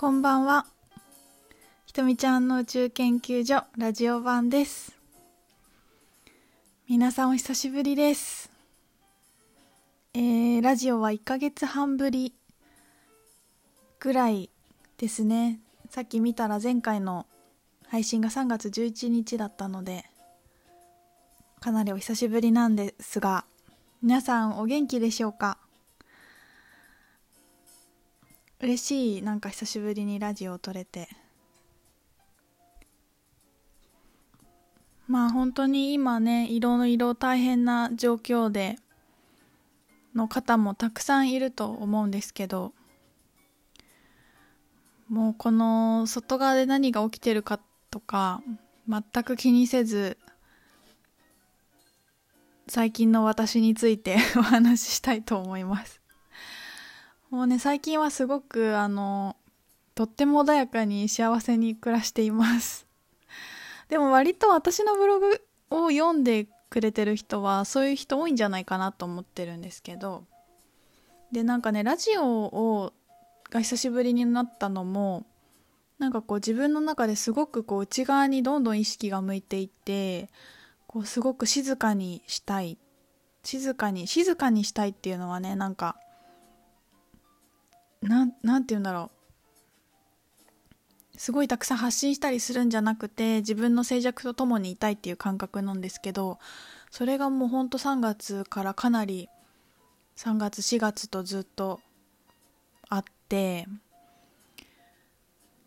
こんばんは。ひとみちゃんの宇宙研究所ラジオ版です。皆さんお久しぶりです。えー、ラジオは1ヶ月半ぶりぐらいですね。さっき見たら前回の配信が3月11日だったので、かなりお久しぶりなんですが、皆さんお元気でしょうか？嬉しいなんか久しぶりにラジオを撮れて。まあ本当に今ね色の色大変な状況での方もたくさんいると思うんですけどもうこの外側で何が起きてるかとか全く気にせず最近の私について お話ししたいと思います。もうね、最近はすごく、あの、とっても穏やかに幸せに暮らしています。でも割と私のブログを読んでくれてる人は、そういう人多いんじゃないかなと思ってるんですけど、で、なんかね、ラジオを、が久しぶりになったのも、なんかこう自分の中ですごくこう内側にどんどん意識が向いていって、こうすごく静かにしたい。静かに、静かにしたいっていうのはね、なんか、ななんて言うんだろう。すごいたくさん発信したりするんじゃなくて自分の静寂と共にいたいっていう感覚なんですけどそれがもうほんと3月からかなり3月4月とずっとあって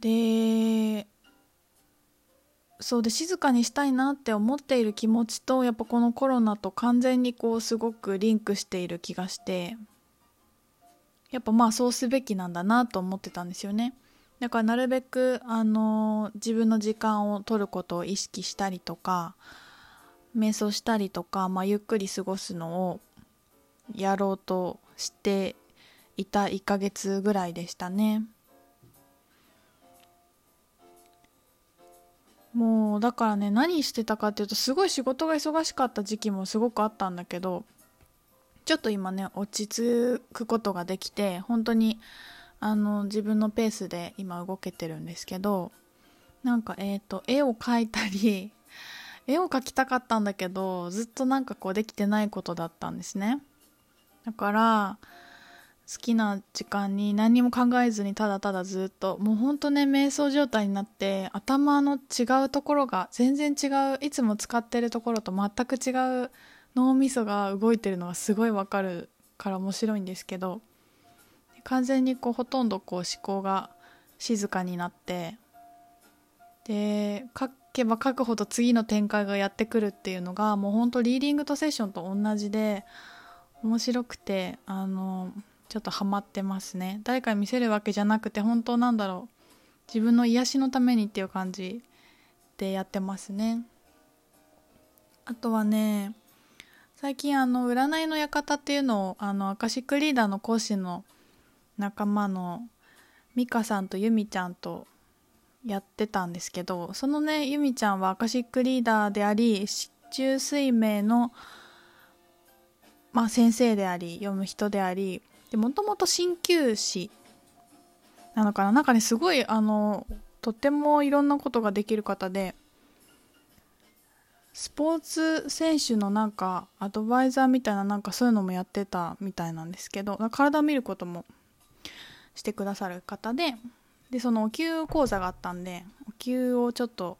でそうで静かにしたいなって思っている気持ちとやっぱこのコロナと完全にこうすごくリンクしている気がして。やっぱまあそうすべきなんだなと思ってたんですよね。だからなるべくあの自分の時間を取ることを意識したりとか瞑想したりとか、まあ、ゆっくり過ごすのをやろうとしていた1ヶ月ぐらいでしたね。もうだからね何してたかっていうとすごい仕事が忙しかった時期もすごくあったんだけどちょっと今ね落ち着くことができて本当にあの自分のペースで今動けてるんですけどなんかえっ、ー、と絵を描いたり 絵を描きたかったんだけどずっとなんかこうできてないことだったんですね。だから好きな時間に何も考えずにただただずっともうほんとね瞑想状態になって頭の違うところが全然違ういつも使ってるところと全く違う脳みそが動いてるのがすごいわかるから面白いんですけど完全にこうほとんどこう思考が静かになってで書けば書くほど次の展開がやってくるっていうのがもうほんとリーディングとセッションと同じで面白くてあのちょっとハマってますね。誰かに見せるわけじゃなくて本当なんだろう。自分の癒しのためにっていう感じでやってますね。あとはね最近あの占いの館っていうのをあのアカシックリーダーの講師の仲間のミカさんとユミちゃんとやってたんですけどそのねユミちゃんはアカシックリーダーであり市中水明の、まあ、先生であり読む人でありもともと鍼灸師なのかな？なんかねすごいあのとってもいろんなことができる方でスポーツ選手のなんかアドバイザーみたいななんかそういうのもやってたみたいなんですけど体を見ることもしてくださる方ででそのお灸講座があったんでお灸をちょっと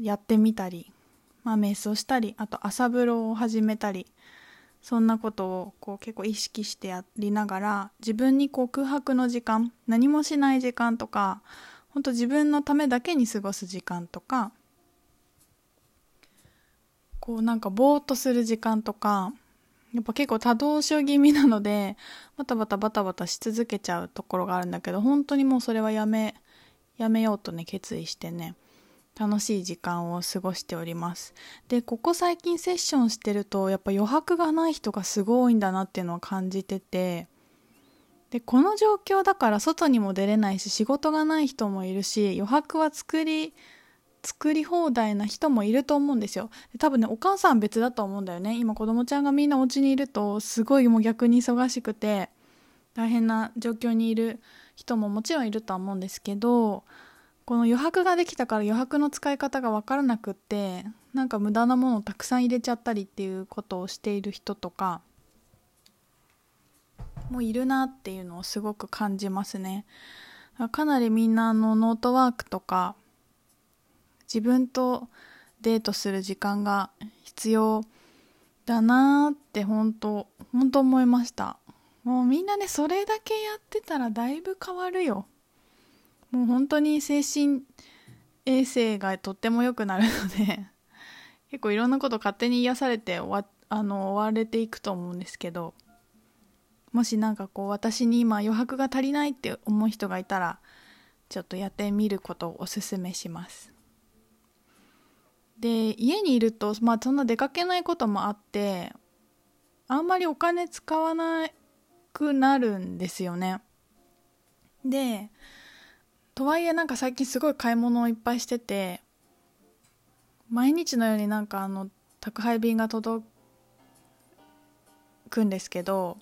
やってみたり、まあ、瞑想したりあと朝風呂を始めたりそんなことをこう結構意識してやりながら自分にこう空白の時間何もしない時間とか本当自分のためだけに過ごす時間とかこうなんかぼーっとする時間とか、やっぱ結構多動症気味なので、バタバタバタバタし続けちゃうところがあるんだけど、本当にもうそれはやめ、やめようとね、決意してね、楽しい時間を過ごしております。で、ここ最近セッションしてると、やっぱ余白がない人がすごいんだなっていうのを感じてて、で、この状況だから外にも出れないし、仕事がない人もいるし、余白は作り作り放題な人もいると思うんですよ。多分ね、お母さん別だと思うんだよね。今子供ちゃんがみんなお家にいると、すごいもう逆に忙しくて、大変な状況にいる人ももちろんいるとは思うんですけどこの余白ができたから余白の使い方が分からなくってなんか無駄なものをたくさん入れちゃったりっていうことをしている人とかもいるなっていうのをすごく感じますね。かなりみんなのノートワークとか自分とデートする時間が必要だなって本当本当思いました。もうみんなねそれだけやってたらだいぶ変わるよ。もう本当に精神衛生がとっても良くなるので。結構いろんなこと勝手に癒されて終わあの終われていくと思うんですけど。もしなんかこう私に今余白が足りないって思う人がいたらちょっとやってみることをおすすめします。で家にいるとまあそんな出かけないこともあってあんまりお金使わなくなるんですよね。でとはいえなんか最近すごい買い物をいっぱいしてて毎日のようになんかあの宅配便が届くんですけど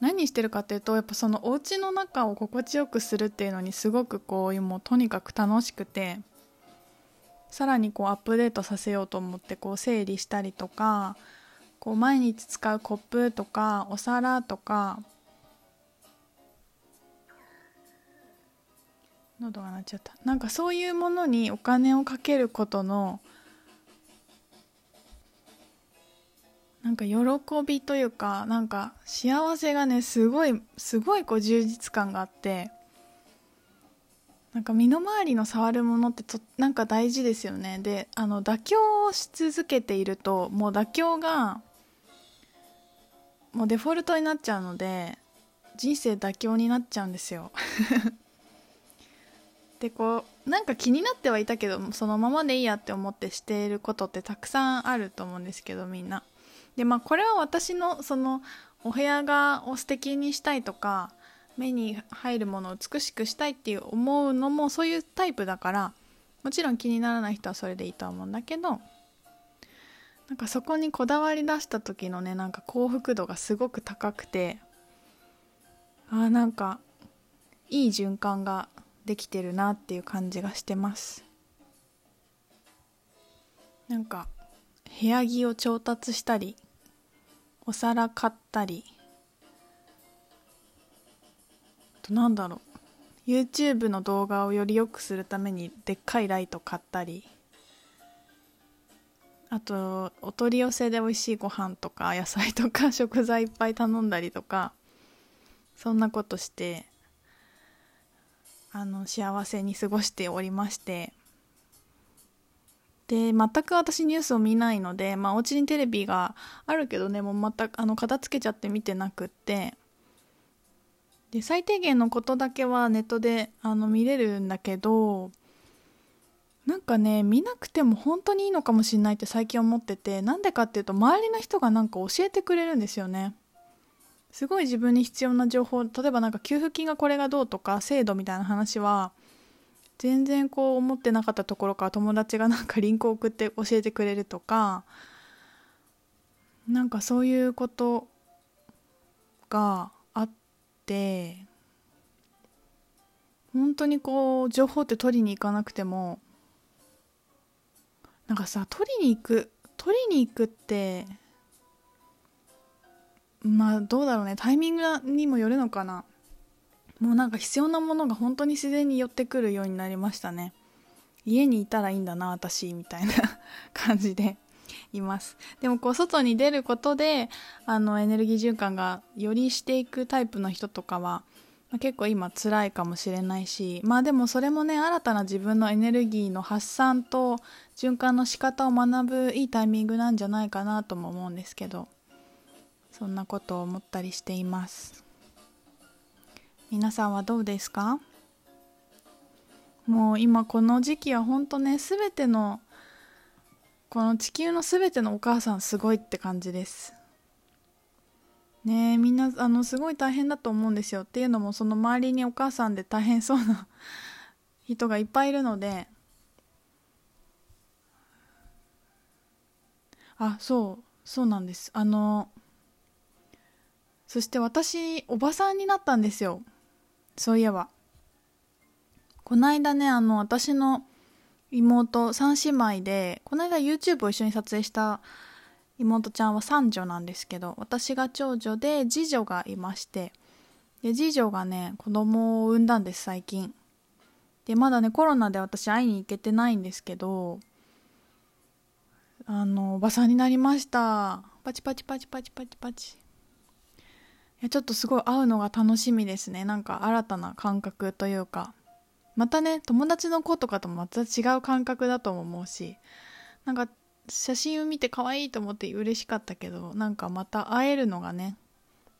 何してるかっていうとやっぱそのお家の中を心地よくするっていうのにすごくこうもうとにかく楽しくてさらにこうアップデートさせようと思ってこう整理したりとかこう毎日使うコップとかお皿とか喉が鳴っちゃった。なんかそういうものにお金をかけることのなんか喜びというかなんか幸せがねすごいすごいこう充実感があって。なんか身の回りの触るものってとなんか大事ですよね。であの妥協をし続けているともう妥協がもうデフォルトになっちゃうので人生妥協になっちゃうんですよ。でこうなんか気になってはいたけどそのままでいいやって思ってしていることってたくさんあると思うんですけどみんな。でまあこれは私のそのお部屋がを素敵にしたいとか目に入るものを美しくしたいっていう思うのもそういうタイプだからもちろん気にならない人はそれでいいと思うんだけどなんかそこにこだわり出した時のねなんか幸福度がすごく高くてあなんかいい循環ができてるなっていう感じがしてます。なんか部屋着を調達したりお皿買ったりとなんだろう。YouTube の動画をより良くするためにでっかいライト買ったり。あとお取り寄せで美味しいご飯とか野菜とか 食材いっぱい頼んだりとかそんなことしてあの幸せに過ごしておりまして。で全く私ニュースを見ないので、まあ、お家にテレビがあるけどねもう全くあの片付けちゃって見てなくって。で最低限のことだけはネットであの見れるんだけどなんかね見なくても本当にいいのかもしれないって最近思っててなんでかっていうと周りの人がなんか教えてくれるんですよね。すごい自分に必要な情報例えばなんか給付金がこれがどうとか制度みたいな話は全然こう思ってなかったところから友達がなんかリンクを送って教えてくれるとかなんかそういうことがって本当にこう情報って取りに行かなくてもなんかさ取りに行く取りに行くってまあどうだろうねタイミングにもよるのかな。もうなんか必要なものが本当に自然に寄ってくるようになりましたね。家にいたらいいんだな私みたいな感じで。います。でもこう外に出ることであのエネルギー循環がよりしていくタイプの人とかは、まあ、結構今辛いかもしれないしまあでもそれもね新たな自分のエネルギーの発散と循環の仕方を学ぶいいタイミングなんじゃないかなとも思うんですけどそんなことを思ったりしています。皆さんはどうですか？もう今この時期は本当ね全てのこの地球の全てのお母さんすごいって感じです。ねえみんなあのすごい大変だと思うんですよ。っていうのもその周りにお母さんで大変そうな 人がいっぱいいるので。あそうそうなんです。あのそして私おばさんになったんですよ。そういえば。この間ねあの私の妹3姉妹でこの間 YouTube を一緒に撮影した妹ちゃんは三女なんですけど私が長女で次女がいましてで次女がね子供を産んだんです最近。でまだねコロナで私会いに行けてないんですけどあのおばさんになりました。パチパチパチパチパチパチ。いやちょっとすごい会うのが楽しみですね。なんか新たな感覚というか。またね友達の子とかともまた違う感覚だと思うしなんか写真を見て可愛いと思って嬉しかったけどなんかまた会えるのがね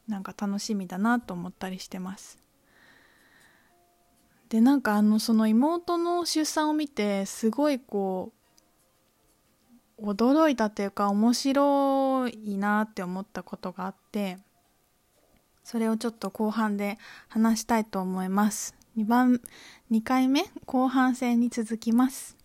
なんか楽しみだなと思ったりしてます。でなんかあのその妹の出産を見てすごいこう驚いたというか面白いなって思ったことがあってそれをちょっと後半で話したいと思います。2番2回目後半戦に続きます。